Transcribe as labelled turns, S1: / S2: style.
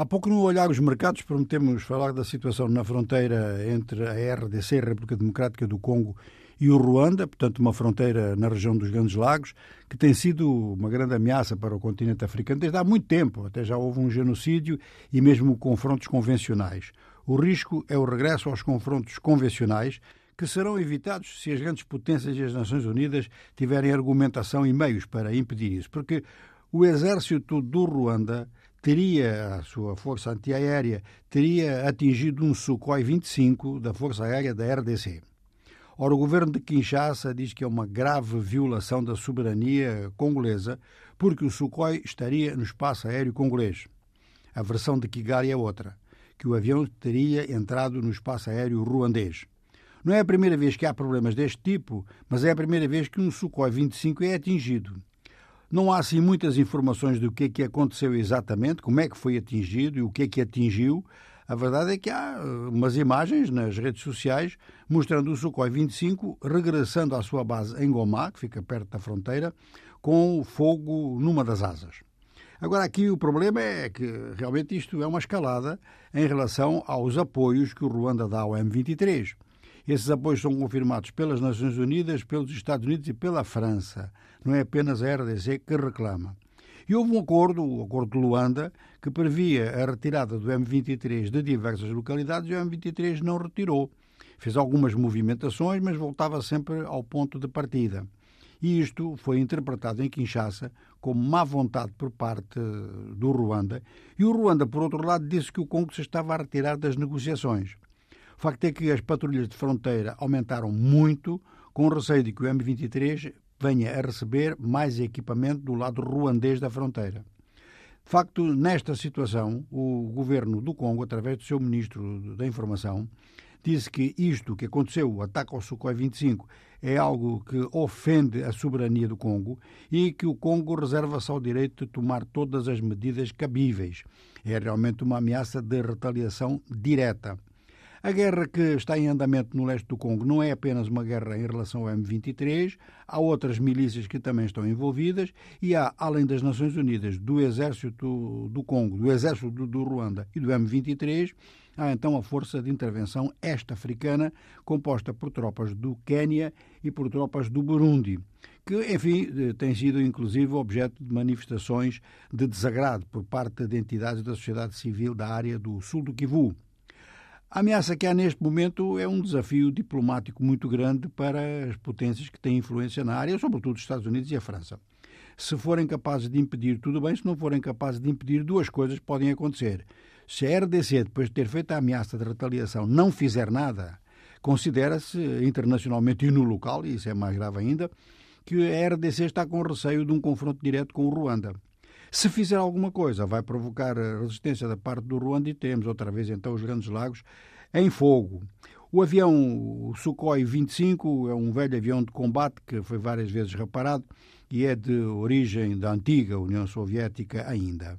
S1: Há pouco no Olhar os Mercados prometemos falar da situação na fronteira entre a RDC, a República Democrática do Congo, e o Ruanda, portanto uma fronteira na região dos Grandes Lagos, que tem sido uma grande ameaça para o continente africano desde há muito tempo. Até já houve um genocídio e mesmo confrontos convencionais. O risco é o regresso aos confrontos convencionais, que serão evitados se as grandes potências e as Nações Unidas tiverem argumentação e meios para impedir isso. Porque o exército do Ruanda teria, a sua força antiaérea, teria atingido um Sukhoi 25 da Força Aérea da RDC. Ora, o governo de Kinshasa diz que é uma grave violação da soberania congolesa, porque o Sukhoi estaria no espaço aéreo congolês. A versão de Kigali é outra, que o avião teria entrado no espaço aéreo ruandês. Não é a primeira vez que há problemas deste tipo, mas é a primeira vez que um Sukhoi 25 é atingido. Não há assim muitas informações do que é que aconteceu exatamente, como é que foi atingido e o que é que atingiu. A verdade é que há uh, umas imagens nas redes sociais mostrando o Sukhoi 25 regressando à sua base em Goma, que fica perto da fronteira, com fogo numa das asas. Agora, aqui o problema é que realmente isto é uma escalada em relação aos apoios que o Ruanda dá ao M23. Esses apoios são confirmados pelas Nações Unidas, pelos Estados Unidos e pela França. Não é apenas a RDC que reclama. E houve um acordo, o Acordo de Luanda, que previa a retirada do M23 de diversas localidades e o M23 não retirou. Fez algumas movimentações, mas voltava sempre ao ponto de partida. E isto foi interpretado em Kinshasa como má vontade por parte do Ruanda. E o Ruanda, por outro lado, disse que o Congo se estava a retirar das negociações. O facto é que as patrulhas de fronteira aumentaram muito, com receio de que o M23 venha a receber mais equipamento do lado ruandês da fronteira. De facto, nesta situação, o governo do Congo, através do seu ministro da Informação, disse que isto que aconteceu, o ataque ao Sukhoi 25, é algo que ofende a soberania do Congo e que o Congo reserva-se ao direito de tomar todas as medidas cabíveis. É realmente uma ameaça de retaliação direta. A guerra que está em andamento no leste do Congo não é apenas uma guerra em relação ao M23, há outras milícias que também estão envolvidas e há, além das Nações Unidas, do Exército do Congo, do Exército do Ruanda e do M23, há então a Força de Intervenção Este-Africana, composta por tropas do Quênia e por tropas do Burundi, que, enfim, tem sido inclusive objeto de manifestações de desagrado por parte de entidades da sociedade civil da área do sul do Kivu. A ameaça que há neste momento é um desafio diplomático muito grande para as potências que têm influência na área, sobretudo os Estados Unidos e a França. Se forem capazes de impedir, tudo bem, se não forem capazes de impedir, duas coisas podem acontecer. Se a RDC, depois de ter feito a ameaça de retaliação, não fizer nada, considera-se internacionalmente e no local, e isso é mais grave ainda, que a RDC está com receio de um confronto direto com o Ruanda. Se fizer alguma coisa, vai provocar resistência da parte do Ruanda e temos outra vez então os Grandes Lagos em fogo. O avião Sukhoi 25 é um velho avião de combate que foi várias vezes reparado e é de origem da antiga União Soviética ainda.